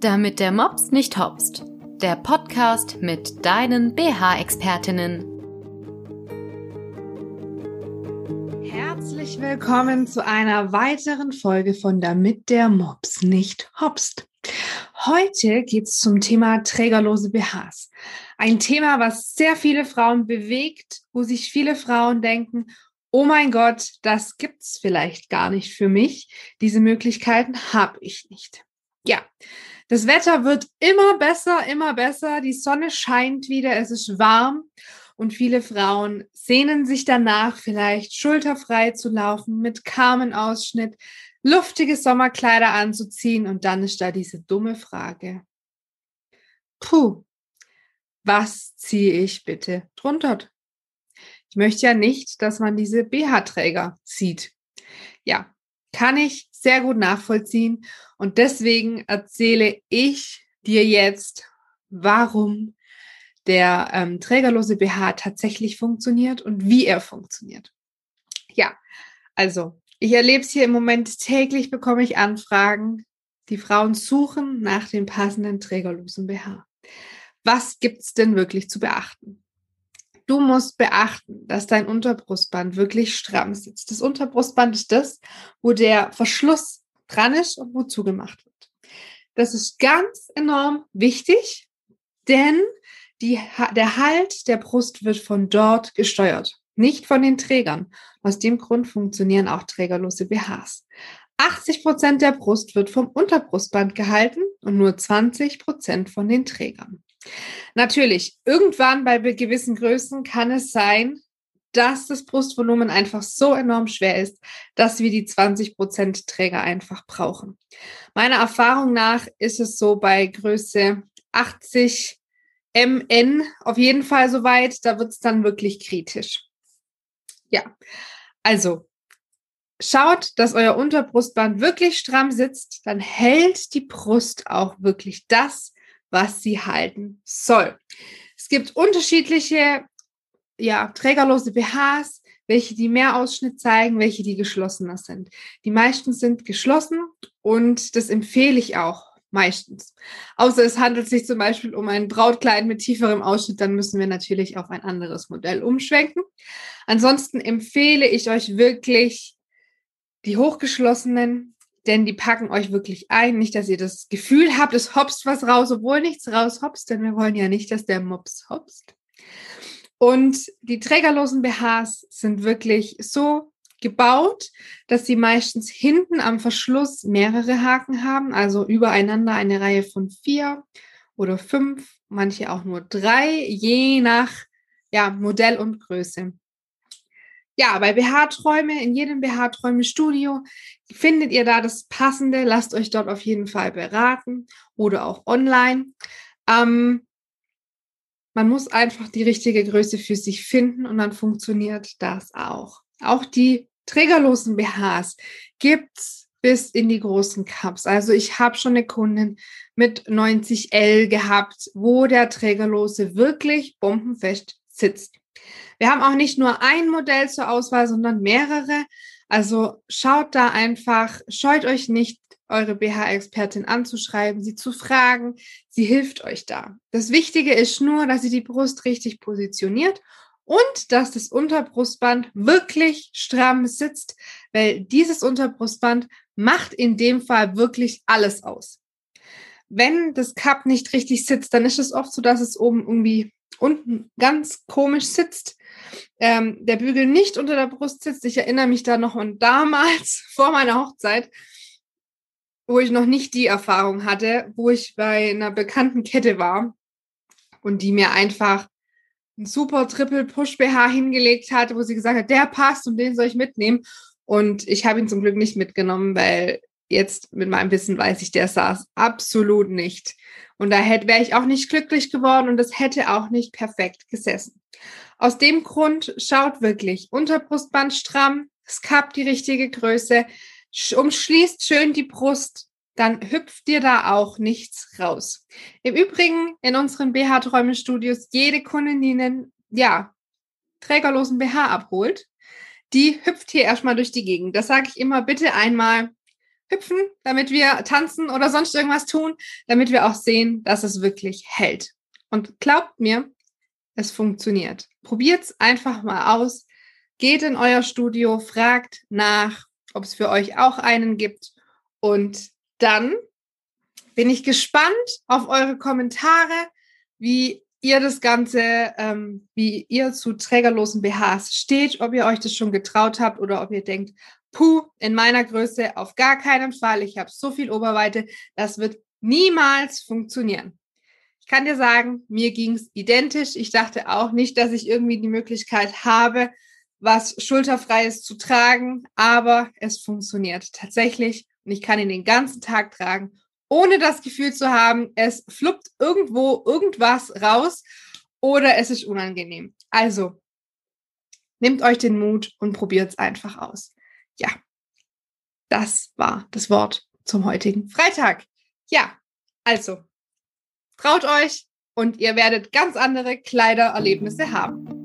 Damit der Mops nicht hopst. Der Podcast mit deinen BH-Expertinnen. Herzlich willkommen zu einer weiteren Folge von Damit der Mops nicht hopst. Heute geht es zum Thema trägerlose BHs. Ein Thema, was sehr viele Frauen bewegt, wo sich viele Frauen denken, oh mein Gott, das gibt's vielleicht gar nicht für mich. Diese Möglichkeiten habe ich nicht. Ja, das Wetter wird immer besser, immer besser. Die Sonne scheint wieder, es ist warm und viele Frauen sehnen sich danach, vielleicht schulterfrei zu laufen, mit Kamenausschnitt, luftige Sommerkleider anzuziehen und dann ist da diese dumme Frage. Puh, was ziehe ich bitte drunter? Ich möchte ja nicht, dass man diese BH-Träger sieht. Ja, kann ich sehr gut nachvollziehen. Und deswegen erzähle ich dir jetzt, warum der ähm, trägerlose BH tatsächlich funktioniert und wie er funktioniert. Ja, also ich erlebe es hier im Moment täglich, bekomme ich Anfragen. Die Frauen suchen nach dem passenden trägerlosen BH. Was gibt's denn wirklich zu beachten? Du musst beachten, dass dein Unterbrustband wirklich stramm sitzt. Das Unterbrustband ist das, wo der Verschluss dran ist und wo zugemacht wird. Das ist ganz enorm wichtig, denn die, der Halt der Brust wird von dort gesteuert, nicht von den Trägern. Aus dem Grund funktionieren auch trägerlose BHs. 80 Prozent der Brust wird vom Unterbrustband gehalten und nur 20 Prozent von den Trägern. Natürlich, irgendwann bei gewissen Größen kann es sein, dass das Brustvolumen einfach so enorm schwer ist, dass wir die 20% Träger einfach brauchen. Meiner Erfahrung nach ist es so bei Größe 80 MN auf jeden Fall soweit, da wird es dann wirklich kritisch. Ja, also schaut, dass euer Unterbrustband wirklich stramm sitzt, dann hält die Brust auch wirklich das, was sie halten soll. Es gibt unterschiedliche ja, trägerlose BHs, welche die mehr Ausschnitt zeigen, welche die geschlossener sind. Die meisten sind geschlossen und das empfehle ich auch meistens. Außer es handelt sich zum Beispiel um ein Brautkleid mit tieferem Ausschnitt, dann müssen wir natürlich auf ein anderes Modell umschwenken. Ansonsten empfehle ich euch wirklich die hochgeschlossenen denn die packen euch wirklich ein. Nicht, dass ihr das Gefühl habt, es hopst was raus, obwohl nichts raus hopst, denn wir wollen ja nicht, dass der Mops hopst. Und die trägerlosen BHs sind wirklich so gebaut, dass sie meistens hinten am Verschluss mehrere Haken haben, also übereinander eine Reihe von vier oder fünf, manche auch nur drei, je nach ja, Modell und Größe ja, bei BH-Träume, in jedem BH-Träume-Studio findet ihr da das Passende. Lasst euch dort auf jeden Fall beraten oder auch online. Ähm, man muss einfach die richtige Größe für sich finden und dann funktioniert das auch. Auch die trägerlosen BHs gibt's bis in die großen Cups. Also ich habe schon eine Kundin mit 90L gehabt, wo der trägerlose wirklich bombenfest sitzt. Wir haben auch nicht nur ein Modell zur Auswahl, sondern mehrere. Also schaut da einfach, scheut euch nicht, eure BH-Expertin anzuschreiben, sie zu fragen. Sie hilft euch da. Das Wichtige ist nur, dass sie die Brust richtig positioniert und dass das Unterbrustband wirklich stramm sitzt, weil dieses Unterbrustband macht in dem Fall wirklich alles aus. Wenn das Cup nicht richtig sitzt, dann ist es oft so, dass es oben irgendwie unten ganz komisch sitzt. Ähm, der Bügel nicht unter der Brust sitzt. Ich erinnere mich da noch an damals, vor meiner Hochzeit, wo ich noch nicht die Erfahrung hatte, wo ich bei einer bekannten Kette war und die mir einfach ein super Triple Push BH hingelegt hat, wo sie gesagt hat, der passt und den soll ich mitnehmen. Und ich habe ihn zum Glück nicht mitgenommen, weil jetzt mit meinem Wissen weiß ich, der saß absolut nicht. Und da wäre ich auch nicht glücklich geworden und das hätte auch nicht perfekt gesessen. Aus dem Grund schaut wirklich Unterbrustband stramm, es Cup die richtige Größe, umschließt schön die Brust, dann hüpft dir da auch nichts raus. Im Übrigen in unseren BH-Träume-Studios jede Kundin, die einen, ja, trägerlosen BH abholt, die hüpft hier erstmal durch die Gegend. Das sage ich immer, bitte einmal hüpfen, damit wir tanzen oder sonst irgendwas tun, damit wir auch sehen, dass es wirklich hält. Und glaubt mir, es funktioniert. Probiert es einfach mal aus. Geht in euer Studio, fragt nach, ob es für euch auch einen gibt. Und dann bin ich gespannt auf eure Kommentare, wie ihr das Ganze, ähm, wie ihr zu trägerlosen BHs steht, ob ihr euch das schon getraut habt oder ob ihr denkt, puh, in meiner Größe auf gar keinen Fall, ich habe so viel Oberweite, das wird niemals funktionieren. Ich kann dir sagen, mir ging es identisch. Ich dachte auch nicht, dass ich irgendwie die Möglichkeit habe, was schulterfreies zu tragen, aber es funktioniert tatsächlich und ich kann ihn den ganzen Tag tragen ohne das Gefühl zu haben, es fluppt irgendwo irgendwas raus oder es ist unangenehm. Also, nehmt euch den Mut und probiert es einfach aus. Ja, das war das Wort zum heutigen Freitag. Ja, also, traut euch und ihr werdet ganz andere Kleidererlebnisse haben.